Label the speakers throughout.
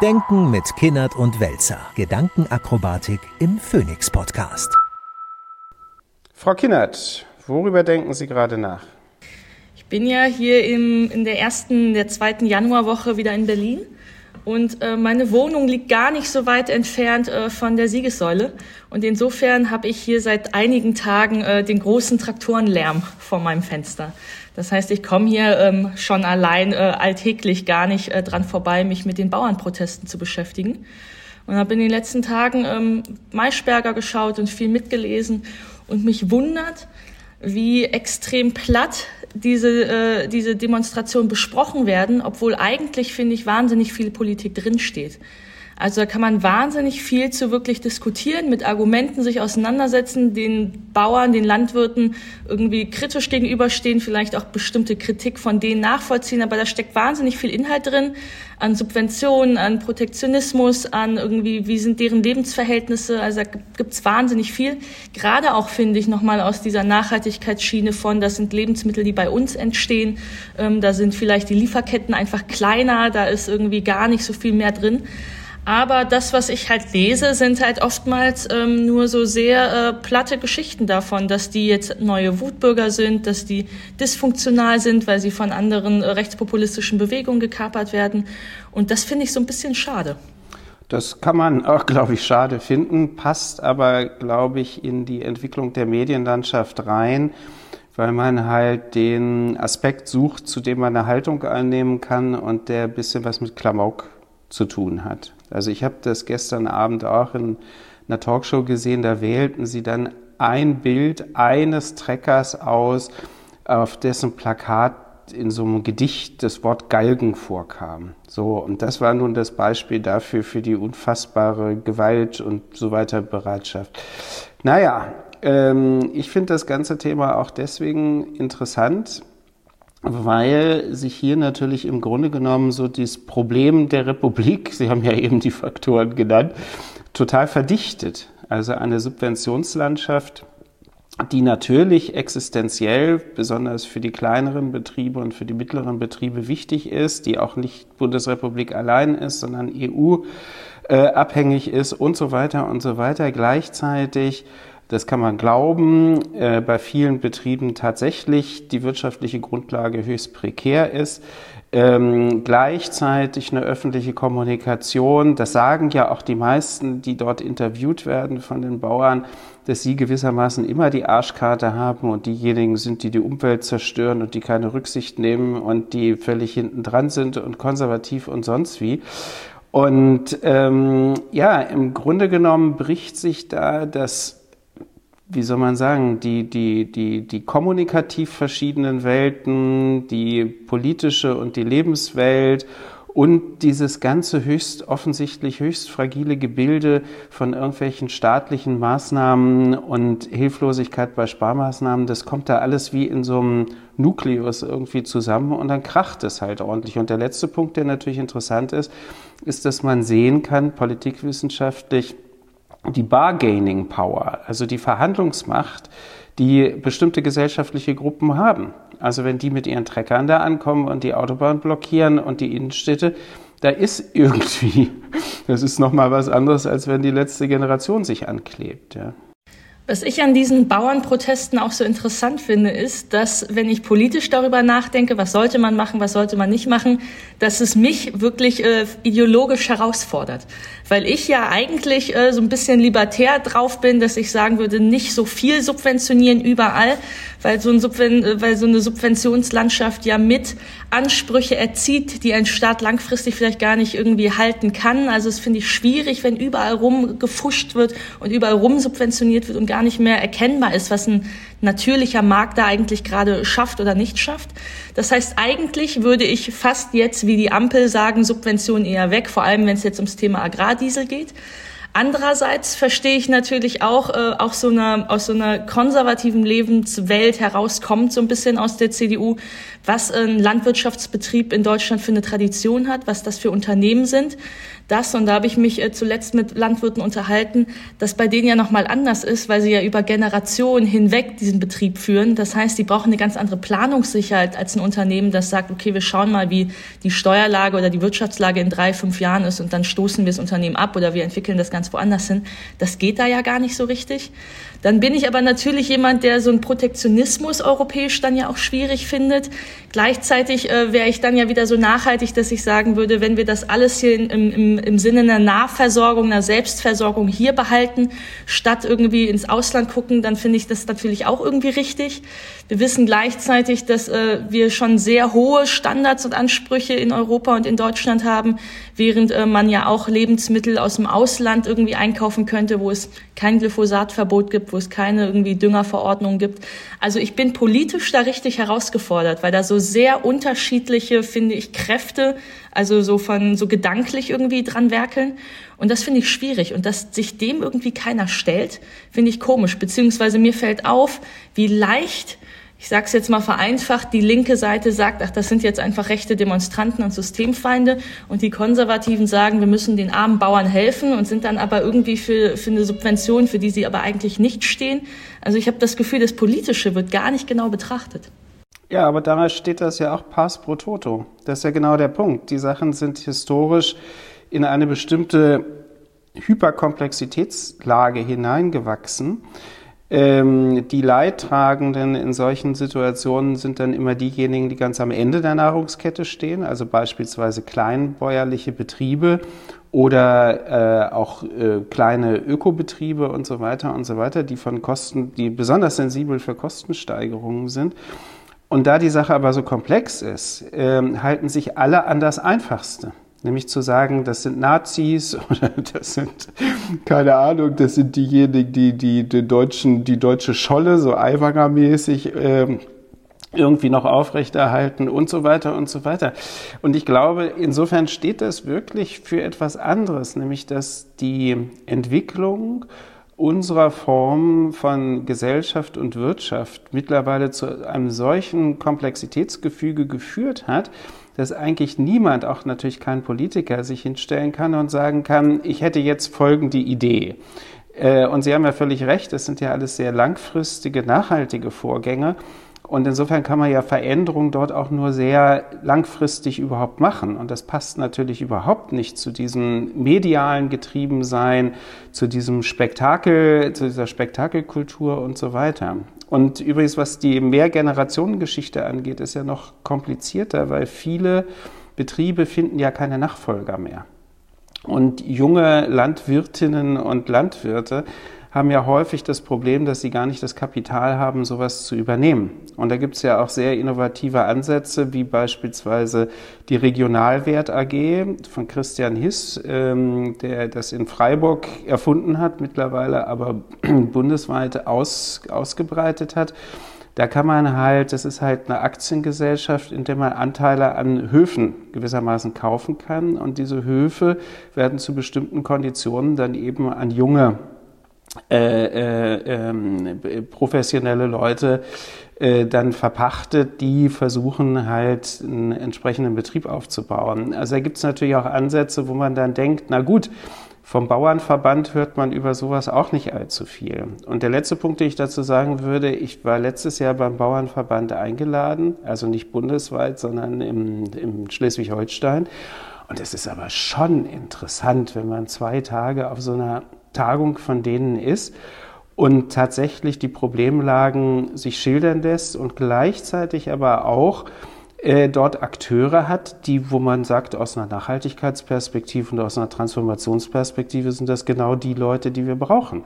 Speaker 1: Denken mit Kinnert und Welzer. Gedankenakrobatik im Phoenix Podcast.
Speaker 2: Frau Kinnert, worüber denken Sie gerade nach?
Speaker 3: Ich bin ja hier im, in der ersten, der zweiten Januarwoche wieder in Berlin und äh, meine Wohnung liegt gar nicht so weit entfernt äh, von der Siegessäule. Und insofern habe ich hier seit einigen Tagen äh, den großen Traktorenlärm vor meinem Fenster. Das heißt, ich komme hier ähm, schon allein äh, alltäglich gar nicht äh, dran vorbei, mich mit den Bauernprotesten zu beschäftigen. Und habe in den letzten Tagen ähm, Maischberger geschaut und viel mitgelesen und mich wundert, wie extrem platt diese, äh, diese Demonstration besprochen werden, obwohl eigentlich, finde ich, wahnsinnig viel Politik drinsteht. Also da kann man wahnsinnig viel zu wirklich diskutieren, mit Argumenten sich auseinandersetzen, den Bauern, den Landwirten irgendwie kritisch gegenüberstehen, vielleicht auch bestimmte Kritik von denen nachvollziehen. Aber da steckt wahnsinnig viel Inhalt drin an Subventionen, an Protektionismus, an irgendwie, wie sind deren Lebensverhältnisse. Also da gibt's wahnsinnig viel. Gerade auch, finde ich, nochmal aus dieser Nachhaltigkeitsschiene von, das sind Lebensmittel, die bei uns entstehen. Ähm, da sind vielleicht die Lieferketten einfach kleiner, da ist irgendwie gar nicht so viel mehr drin. Aber das, was ich halt lese, sind halt oftmals ähm, nur so sehr äh, platte Geschichten davon, dass die jetzt neue Wutbürger sind, dass die dysfunktional sind, weil sie von anderen äh, rechtspopulistischen Bewegungen gekapert werden. Und das finde ich so ein bisschen schade.
Speaker 2: Das kann man auch, glaube ich, schade finden, passt aber, glaube ich, in die Entwicklung der Medienlandschaft rein, weil man halt den Aspekt sucht, zu dem man eine Haltung einnehmen kann und der ein bisschen was mit Klamauk zu tun hat. Also ich habe das gestern Abend auch in einer Talkshow gesehen, da wählten sie dann ein Bild eines Treckers aus, auf dessen Plakat in so einem Gedicht das Wort Galgen vorkam. So, und das war nun das Beispiel dafür, für die unfassbare Gewalt und so weiter Bereitschaft. Naja, ähm, ich finde das ganze Thema auch deswegen interessant, weil sich hier natürlich im Grunde genommen so das Problem der Republik, Sie haben ja eben die Faktoren genannt, total verdichtet. Also eine Subventionslandschaft, die natürlich existenziell, besonders für die kleineren Betriebe und für die mittleren Betriebe wichtig ist, die auch nicht Bundesrepublik allein ist, sondern EU äh, abhängig ist und so weiter und so weiter. Gleichzeitig das kann man glauben, äh, bei vielen Betrieben tatsächlich die wirtschaftliche Grundlage höchst prekär ist. Ähm, gleichzeitig eine öffentliche Kommunikation, das sagen ja auch die meisten, die dort interviewt werden von den Bauern, dass sie gewissermaßen immer die Arschkarte haben und diejenigen sind, die die Umwelt zerstören und die keine Rücksicht nehmen und die völlig hinten dran sind und konservativ und sonst wie. Und ähm, ja, im Grunde genommen bricht sich da das wie soll man sagen, die, die, die, die kommunikativ verschiedenen Welten, die politische und die Lebenswelt und dieses ganze höchst offensichtlich höchst fragile Gebilde von irgendwelchen staatlichen Maßnahmen und Hilflosigkeit bei Sparmaßnahmen, das kommt da alles wie in so einem Nukleus irgendwie zusammen und dann kracht es halt ordentlich. Und der letzte Punkt, der natürlich interessant ist, ist, dass man sehen kann, politikwissenschaftlich, die Bargaining Power, also die Verhandlungsmacht, die bestimmte gesellschaftliche Gruppen haben. Also wenn die mit ihren Treckern da ankommen und die Autobahn blockieren und die Innenstädte, da ist irgendwie, das ist nochmal was anderes, als wenn die letzte Generation sich anklebt. Ja.
Speaker 3: Was ich an diesen Bauernprotesten auch so interessant finde, ist, dass wenn ich politisch darüber nachdenke, was sollte man machen, was sollte man nicht machen, dass es mich wirklich äh, ideologisch herausfordert. Weil ich ja eigentlich äh, so ein bisschen libertär drauf bin, dass ich sagen würde, nicht so viel subventionieren überall, weil so, ein Subven äh, weil so eine Subventionslandschaft ja mit Ansprüche erzieht, die ein Staat langfristig vielleicht gar nicht irgendwie halten kann. Also es finde ich schwierig, wenn überall rum gefuscht wird und überall rum subventioniert wird und gar nicht mehr erkennbar ist, was ein natürlicher Markt da eigentlich gerade schafft oder nicht schafft. Das heißt, eigentlich würde ich fast jetzt wie die Ampel sagen, Subventionen eher weg, vor allem wenn es jetzt ums Thema Agrardiesel geht. Andererseits verstehe ich natürlich auch, äh, auch so einer, aus so einer konservativen Lebenswelt herauskommt, so ein bisschen aus der CDU, was ein Landwirtschaftsbetrieb in Deutschland für eine Tradition hat, was das für Unternehmen sind das, und da habe ich mich äh, zuletzt mit Landwirten unterhalten, dass bei denen ja nochmal anders ist, weil sie ja über Generationen hinweg diesen Betrieb führen. Das heißt, die brauchen eine ganz andere Planungssicherheit als ein Unternehmen, das sagt, okay, wir schauen mal, wie die Steuerlage oder die Wirtschaftslage in drei, fünf Jahren ist und dann stoßen wir das Unternehmen ab oder wir entwickeln das ganz woanders hin. Das geht da ja gar nicht so richtig. Dann bin ich aber natürlich jemand, der so einen Protektionismus europäisch dann ja auch schwierig findet. Gleichzeitig äh, wäre ich dann ja wieder so nachhaltig, dass ich sagen würde, wenn wir das alles hier im, im, im Sinne einer Nahversorgung, einer Selbstversorgung hier behalten, statt irgendwie ins Ausland gucken, dann finde ich das natürlich auch irgendwie richtig. Wir wissen gleichzeitig, dass äh, wir schon sehr hohe Standards und Ansprüche in Europa und in Deutschland haben, während äh, man ja auch Lebensmittel aus dem Ausland irgendwie einkaufen könnte, wo es kein Glyphosatverbot gibt, wo es keine irgendwie Düngerverordnung gibt. Also ich bin politisch da richtig herausgefordert, weil da so sehr unterschiedliche, finde ich, Kräfte, also so von so gedanklich irgendwie dran werkeln. Und das finde ich schwierig. Und dass sich dem irgendwie keiner stellt, finde ich komisch. Beziehungsweise mir fällt auf, wie leicht ich sage es jetzt mal vereinfacht, die linke Seite sagt, ach, das sind jetzt einfach rechte Demonstranten und Systemfeinde und die Konservativen sagen, wir müssen den armen Bauern helfen und sind dann aber irgendwie für, für eine Subvention, für die sie aber eigentlich nicht stehen. Also ich habe das Gefühl, das Politische wird gar nicht genau betrachtet.
Speaker 2: Ja, aber daran steht das ja auch pass pro toto. Das ist ja genau der Punkt. Die Sachen sind historisch in eine bestimmte Hyperkomplexitätslage hineingewachsen. Ähm, die Leidtragenden in solchen Situationen sind dann immer diejenigen, die ganz am Ende der Nahrungskette stehen, also beispielsweise kleinbäuerliche Betriebe oder äh, auch äh, kleine Ökobetriebe und so weiter und so weiter, die von Kosten, die besonders sensibel für Kostensteigerungen sind. Und da die Sache aber so komplex ist, äh, halten sich alle an das Einfachste. Nämlich zu sagen, das sind Nazis oder das sind, keine Ahnung, das sind diejenigen, die die, die, deutschen, die deutsche Scholle so Aiwanger-mäßig ähm, irgendwie noch aufrechterhalten und so weiter und so weiter. Und ich glaube, insofern steht das wirklich für etwas anderes, nämlich dass die Entwicklung unserer Form von Gesellschaft und Wirtschaft mittlerweile zu einem solchen Komplexitätsgefüge geführt hat, dass eigentlich niemand, auch natürlich kein Politiker, sich hinstellen kann und sagen kann, ich hätte jetzt folgende Idee. Äh, und Sie haben ja völlig recht, das sind ja alles sehr langfristige, nachhaltige Vorgänge. Und insofern kann man ja Veränderungen dort auch nur sehr langfristig überhaupt machen. Und das passt natürlich überhaupt nicht zu diesem medialen Getriebensein, zu diesem Spektakel, zu dieser Spektakelkultur und so weiter. Und übrigens, was die Mehrgenerationengeschichte angeht, ist ja noch komplizierter, weil viele Betriebe finden ja keine Nachfolger mehr. Und junge Landwirtinnen und Landwirte haben ja häufig das Problem, dass sie gar nicht das Kapital haben, sowas zu übernehmen. Und da gibt es ja auch sehr innovative Ansätze, wie beispielsweise die Regionalwert AG von Christian Hiss, ähm, der das in Freiburg erfunden hat, mittlerweile aber bundesweit aus, ausgebreitet hat. Da kann man halt, das ist halt eine Aktiengesellschaft, in der man Anteile an Höfen gewissermaßen kaufen kann. Und diese Höfe werden zu bestimmten Konditionen dann eben an junge äh, äh, ähm, professionelle Leute äh, dann verpachtet, die versuchen halt einen entsprechenden Betrieb aufzubauen. Also da gibt es natürlich auch Ansätze, wo man dann denkt, na gut, vom Bauernverband hört man über sowas auch nicht allzu viel. Und der letzte Punkt, den ich dazu sagen würde, ich war letztes Jahr beim Bauernverband eingeladen, also nicht bundesweit, sondern im, im Schleswig-Holstein. Und es ist aber schon interessant, wenn man zwei Tage auf so einer Tagung von denen ist und tatsächlich die Problemlagen sich schildern lässt und gleichzeitig aber auch äh, dort Akteure hat, die, wo man sagt, aus einer Nachhaltigkeitsperspektive und aus einer Transformationsperspektive sind das genau die Leute, die wir brauchen.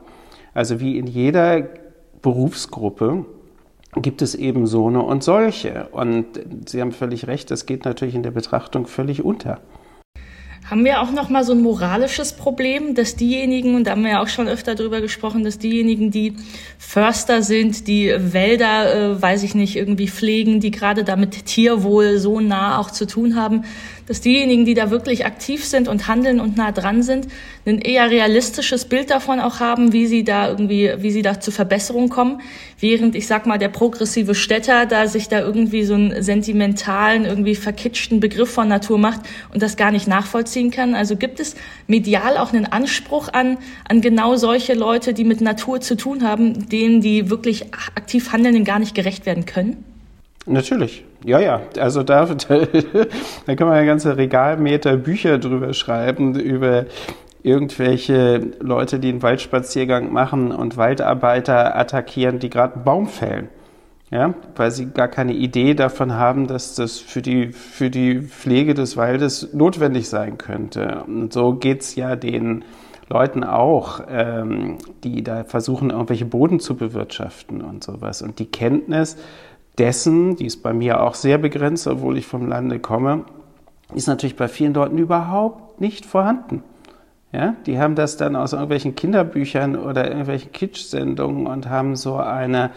Speaker 2: Also wie in jeder Berufsgruppe gibt es eben so eine und solche. Und Sie haben völlig recht, das geht natürlich in der Betrachtung völlig unter
Speaker 3: haben wir auch noch mal so ein moralisches Problem, dass diejenigen, und da haben wir ja auch schon öfter drüber gesprochen, dass diejenigen, die Förster sind, die Wälder, äh, weiß ich nicht, irgendwie pflegen, die gerade damit Tierwohl so nah auch zu tun haben, dass diejenigen, die da wirklich aktiv sind und handeln und nah dran sind, ein eher realistisches Bild davon auch haben, wie sie da irgendwie, wie sie da zur Verbesserung kommen, während ich sag mal der progressive Städter da sich da irgendwie so einen sentimentalen, irgendwie verkitschten Begriff von Natur macht und das gar nicht nachvollziehen kann. Also gibt es medial auch einen Anspruch an an genau solche Leute, die mit Natur zu tun haben, denen die wirklich aktiv Handelnden gar nicht gerecht werden können?
Speaker 2: Natürlich, ja, ja. Also da, da, da kann man ja ganze Regalmeter Bücher drüber schreiben, über irgendwelche Leute, die einen Waldspaziergang machen und Waldarbeiter attackieren, die gerade einen Baum fällen. Ja, weil sie gar keine Idee davon haben, dass das für die, für die Pflege des Waldes notwendig sein könnte. Und so geht's ja den Leuten auch, ähm, die da versuchen, irgendwelche Boden zu bewirtschaften und sowas. Und die Kenntnis dessen, die ist bei mir auch sehr begrenzt, obwohl ich vom Lande komme, ist natürlich bei vielen Leuten überhaupt nicht vorhanden. Ja, die haben das dann aus irgendwelchen Kinderbüchern oder irgendwelchen Kitsch-Sendungen und haben so eine,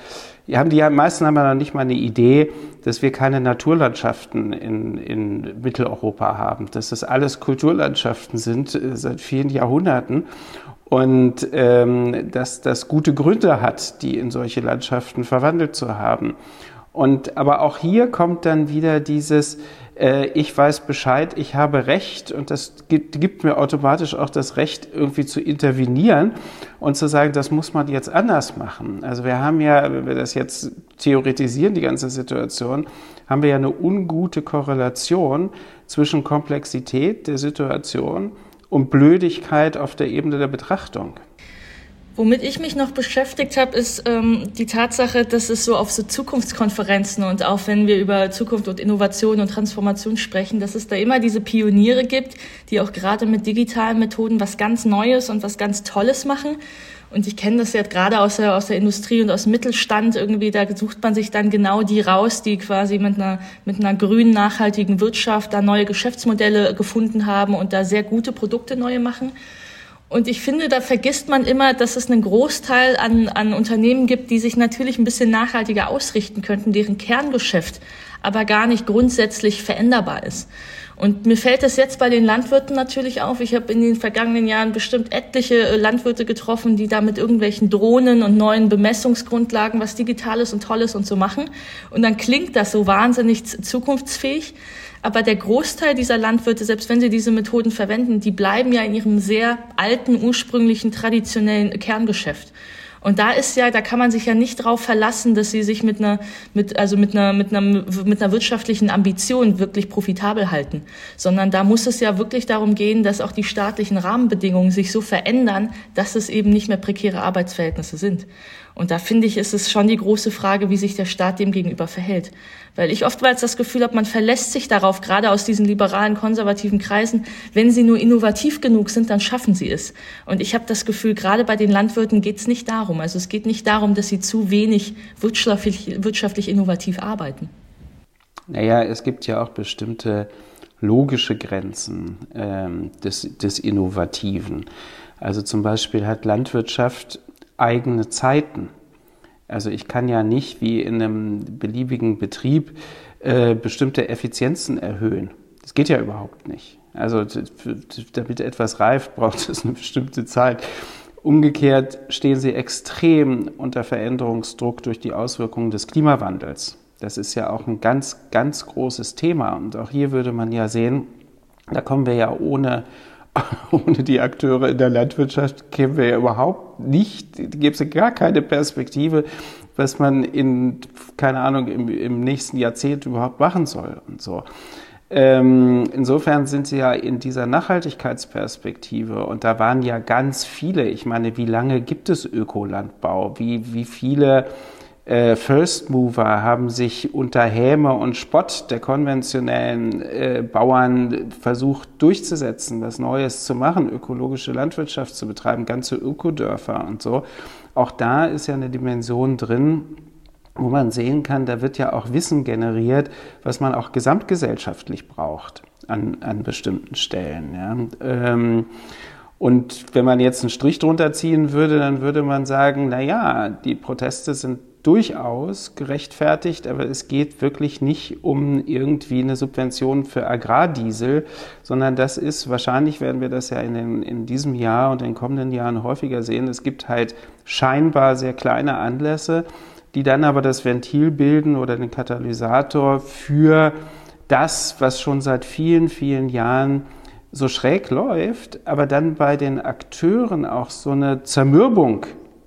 Speaker 2: die haben die meisten haben ja noch nicht mal eine Idee, dass wir keine Naturlandschaften in, in Mitteleuropa haben, dass das alles Kulturlandschaften sind äh, seit vielen Jahrhunderten und ähm, dass das gute Gründe hat, die in solche Landschaften verwandelt zu haben. Und aber auch hier kommt dann wieder dieses, äh, ich weiß Bescheid, ich habe Recht und das gibt, gibt, mir automatisch auch das Recht, irgendwie zu intervenieren und zu sagen, das muss man jetzt anders machen. Also wir haben ja, wenn wir das jetzt theoretisieren, die ganze Situation, haben wir ja eine ungute Korrelation zwischen Komplexität der Situation und Blödigkeit auf der Ebene der Betrachtung.
Speaker 3: Womit ich mich noch beschäftigt habe, ist ähm, die Tatsache, dass es so auf so Zukunftskonferenzen und auch wenn wir über Zukunft und Innovation und Transformation sprechen, dass es da immer diese Pioniere gibt, die auch gerade mit digitalen Methoden was ganz Neues und was ganz Tolles machen. Und ich kenne das ja gerade aus der, aus der Industrie und aus dem Mittelstand irgendwie, da sucht man sich dann genau die raus, die quasi mit einer, mit einer grünen, nachhaltigen Wirtschaft da neue Geschäftsmodelle gefunden haben und da sehr gute Produkte neue machen. Und ich finde, da vergisst man immer, dass es einen Großteil an, an Unternehmen gibt, die sich natürlich ein bisschen nachhaltiger ausrichten könnten, deren Kerngeschäft aber gar nicht grundsätzlich veränderbar ist. Und mir fällt es jetzt bei den Landwirten natürlich auf. Ich habe in den vergangenen Jahren bestimmt etliche äh, Landwirte getroffen, die da mit irgendwelchen Drohnen und neuen Bemessungsgrundlagen was Digitales und Tolles und so machen. Und dann klingt das so wahnsinnig zukunftsfähig. Aber der Großteil dieser Landwirte, selbst wenn sie diese Methoden verwenden, die bleiben ja in ihrem sehr alten, ursprünglichen, traditionellen Kerngeschäft. Und da ist ja, da kann man sich ja nicht darauf verlassen, dass sie sich mit einer, mit, also mit einer, mit einer, mit einer wirtschaftlichen Ambition wirklich profitabel halten, sondern da muss es ja wirklich darum gehen, dass auch die staatlichen Rahmenbedingungen sich so verändern, dass es eben nicht mehr prekäre Arbeitsverhältnisse sind. Und da finde ich, ist es schon die große Frage, wie sich der Staat dem gegenüber verhält. Weil ich oftmals das Gefühl habe, man verlässt sich darauf, gerade aus diesen liberalen, konservativen Kreisen, wenn sie nur innovativ genug sind, dann schaffen sie es. Und ich habe das Gefühl, gerade bei den Landwirten geht es nicht darum. Also es geht nicht darum, dass sie zu wenig wirtschaftlich, wirtschaftlich innovativ arbeiten.
Speaker 2: Naja, es gibt ja auch bestimmte logische Grenzen ähm, des, des Innovativen. Also zum Beispiel hat Landwirtschaft eigene Zeiten. Also ich kann ja nicht wie in einem beliebigen Betrieb äh, bestimmte Effizienzen erhöhen. Das geht ja überhaupt nicht. Also damit etwas reift, braucht es eine bestimmte Zeit. Umgekehrt stehen sie extrem unter Veränderungsdruck durch die Auswirkungen des Klimawandels. Das ist ja auch ein ganz, ganz großes Thema. Und auch hier würde man ja sehen, da kommen wir ja ohne ohne die Akteure in der Landwirtschaft kämen wir ja überhaupt nicht, gäbe es gar keine Perspektive, was man in, keine Ahnung, im, im nächsten Jahrzehnt überhaupt machen soll und so. Ähm, insofern sind sie ja in dieser Nachhaltigkeitsperspektive und da waren ja ganz viele, ich meine, wie lange gibt es Ökolandbau? Wie, wie viele äh, First Mover haben sich unter Häme und Spott der konventionellen äh, Bauern versucht durchzusetzen, was Neues zu machen, ökologische Landwirtschaft zu betreiben, ganze Ökodörfer und so. Auch da ist ja eine Dimension drin, wo man sehen kann, da wird ja auch Wissen generiert, was man auch gesamtgesellschaftlich braucht an, an bestimmten Stellen. Ja. Ähm, und wenn man jetzt einen Strich drunter ziehen würde, dann würde man sagen, na ja, die Proteste sind durchaus gerechtfertigt, aber es geht wirklich nicht um irgendwie eine Subvention für Agrardiesel, sondern das ist, wahrscheinlich werden wir das ja in, den, in diesem Jahr und in den kommenden Jahren häufiger sehen, es gibt halt scheinbar sehr kleine Anlässe, die dann aber das Ventil bilden oder den Katalysator für das, was schon seit vielen, vielen Jahren so schräg läuft, aber dann bei den Akteuren auch so eine Zermürbung,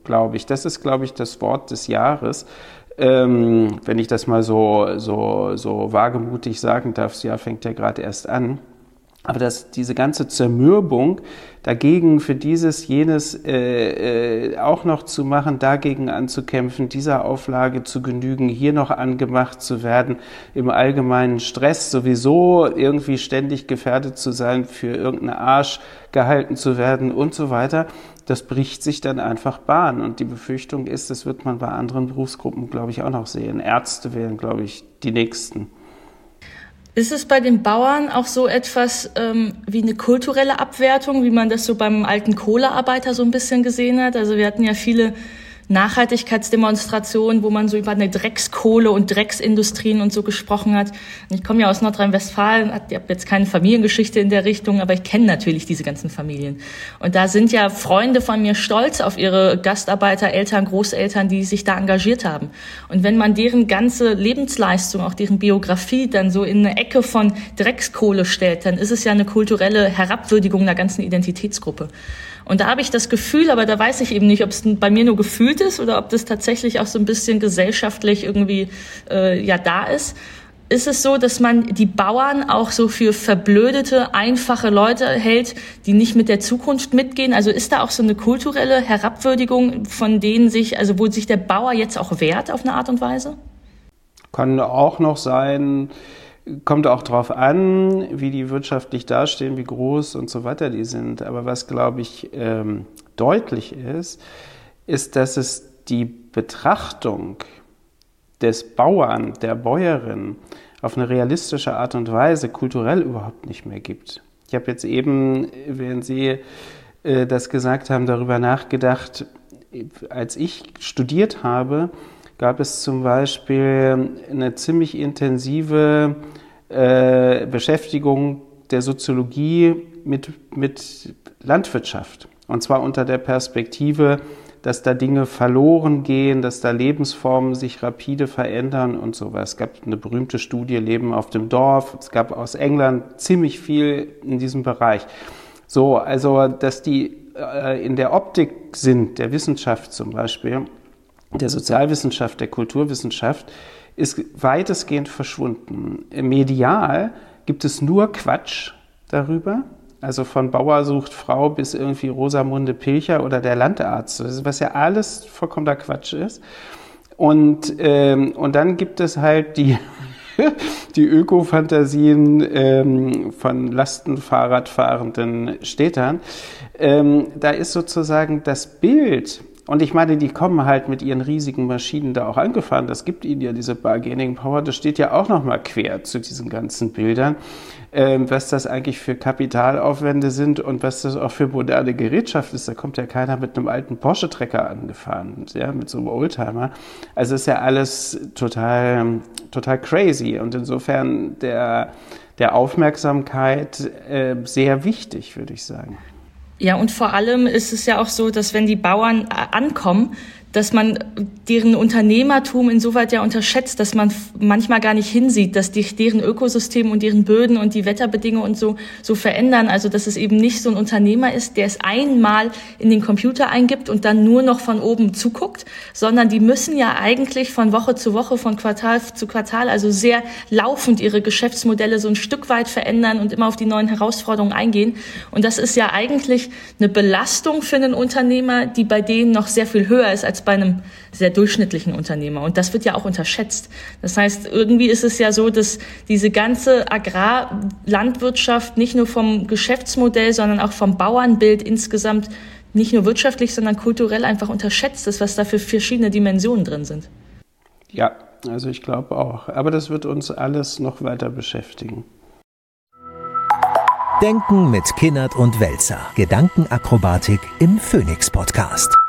Speaker 2: glaube ich, das ist, glaube ich, das Wort des Jahres, ähm, wenn ich das mal so, so, so wagemutig sagen darf, das Jahr fängt ja gerade erst an, aber dass diese ganze Zermürbung dagegen für dieses, jenes äh, äh, auch noch zu machen, dagegen anzukämpfen, dieser Auflage zu genügen, hier noch angemacht zu werden, im allgemeinen Stress sowieso irgendwie ständig gefährdet zu sein, für irgendeinen Arsch gehalten zu werden und so weiter, das bricht sich dann einfach Bahn. Und die Befürchtung ist, das wird man bei anderen Berufsgruppen, glaube ich, auch noch sehen. Ärzte wären, glaube ich, die nächsten.
Speaker 3: Ist es bei den Bauern auch so etwas ähm, wie eine kulturelle Abwertung, wie man das so beim alten Kohlearbeiter so ein bisschen gesehen hat? Also wir hatten ja viele Nachhaltigkeitsdemonstrationen, wo man so über eine Dreckskohle und Drecksindustrien und so gesprochen hat. ich komme ja aus Nordrhein-Westfalen, habe jetzt keine Familiengeschichte in der Richtung, aber ich kenne natürlich diese ganzen Familien. Und da sind ja Freunde von mir stolz auf ihre Gastarbeiter, Eltern, Großeltern, die sich da engagiert haben. Und wenn man deren ganze Lebensleistung, auch deren Biografie dann so in eine Ecke von Dreckskohle stellt, dann ist es ja eine kulturelle Herabwürdigung der ganzen Identitätsgruppe. Und da habe ich das Gefühl, aber da weiß ich eben nicht, ob es bei mir nur gefühlt ist oder ob das tatsächlich auch so ein bisschen gesellschaftlich irgendwie äh, ja da ist. Ist es so, dass man die Bauern auch so für verblödete, einfache Leute hält, die nicht mit der Zukunft mitgehen? Also ist da auch so eine kulturelle Herabwürdigung, von denen sich, also wo sich der Bauer jetzt auch wehrt auf eine Art und Weise?
Speaker 2: Kann auch noch sein, Kommt auch darauf an, wie die wirtschaftlich dastehen, wie groß und so weiter die sind. Aber was, glaube ich, ähm, deutlich ist, ist, dass es die Betrachtung des Bauern, der Bäuerin auf eine realistische Art und Weise kulturell überhaupt nicht mehr gibt. Ich habe jetzt eben, während Sie äh, das gesagt haben, darüber nachgedacht, als ich studiert habe, gab es zum Beispiel eine ziemlich intensive äh, Beschäftigung der Soziologie mit, mit Landwirtschaft. Und zwar unter der Perspektive, dass da Dinge verloren gehen, dass da Lebensformen sich rapide verändern und sowas. Es gab eine berühmte Studie Leben auf dem Dorf. Es gab aus England ziemlich viel in diesem Bereich. So, also, dass die äh, in der Optik sind, der Wissenschaft zum Beispiel, der Sozialwissenschaft, der Kulturwissenschaft, ist weitestgehend verschwunden. Medial gibt es nur Quatsch darüber. Also von Bauer sucht Frau bis irgendwie Rosamunde Pilcher oder der Landarzt, was ja alles vollkommener Quatsch ist. Und, ähm, und dann gibt es halt die, die Öko-Fantasien ähm, von Lastenfahrradfahrenden Städtern. Ähm, da ist sozusagen das Bild und ich meine, die kommen halt mit ihren riesigen Maschinen da auch angefahren. Das gibt ihnen ja diese Bargaining Power. Das steht ja auch nochmal quer zu diesen ganzen Bildern, ähm, was das eigentlich für Kapitalaufwände sind und was das auch für moderne Gerätschaft ist. Da kommt ja keiner mit einem alten Porsche-Trecker angefahren, ja, mit so einem Oldtimer. Also ist ja alles total, total crazy. Und insofern der, der Aufmerksamkeit äh, sehr wichtig, würde ich sagen.
Speaker 3: Ja, und vor allem ist es ja auch so, dass wenn die Bauern äh, ankommen, dass man deren Unternehmertum insoweit ja unterschätzt, dass man manchmal gar nicht hinsieht, dass die, deren Ökosystem und deren Böden und die Wetterbedingungen und so, so verändern. Also, dass es eben nicht so ein Unternehmer ist, der es einmal in den Computer eingibt und dann nur noch von oben zuguckt, sondern die müssen ja eigentlich von Woche zu Woche, von Quartal zu Quartal, also sehr laufend ihre Geschäftsmodelle so ein Stück weit verändern und immer auf die neuen Herausforderungen eingehen. Und das ist ja eigentlich eine Belastung für einen Unternehmer, die bei denen noch sehr viel höher ist als als bei einem sehr durchschnittlichen Unternehmer. Und das wird ja auch unterschätzt. Das heißt, irgendwie ist es ja so, dass diese ganze Agrarlandwirtschaft nicht nur vom Geschäftsmodell, sondern auch vom Bauernbild insgesamt nicht nur wirtschaftlich, sondern kulturell einfach unterschätzt ist, was da für verschiedene Dimensionen drin sind.
Speaker 2: Ja, also ich glaube auch. Aber das wird uns alles noch weiter beschäftigen.
Speaker 1: Denken mit Kinnert und Welzer. Gedankenakrobatik im Phoenix Podcast.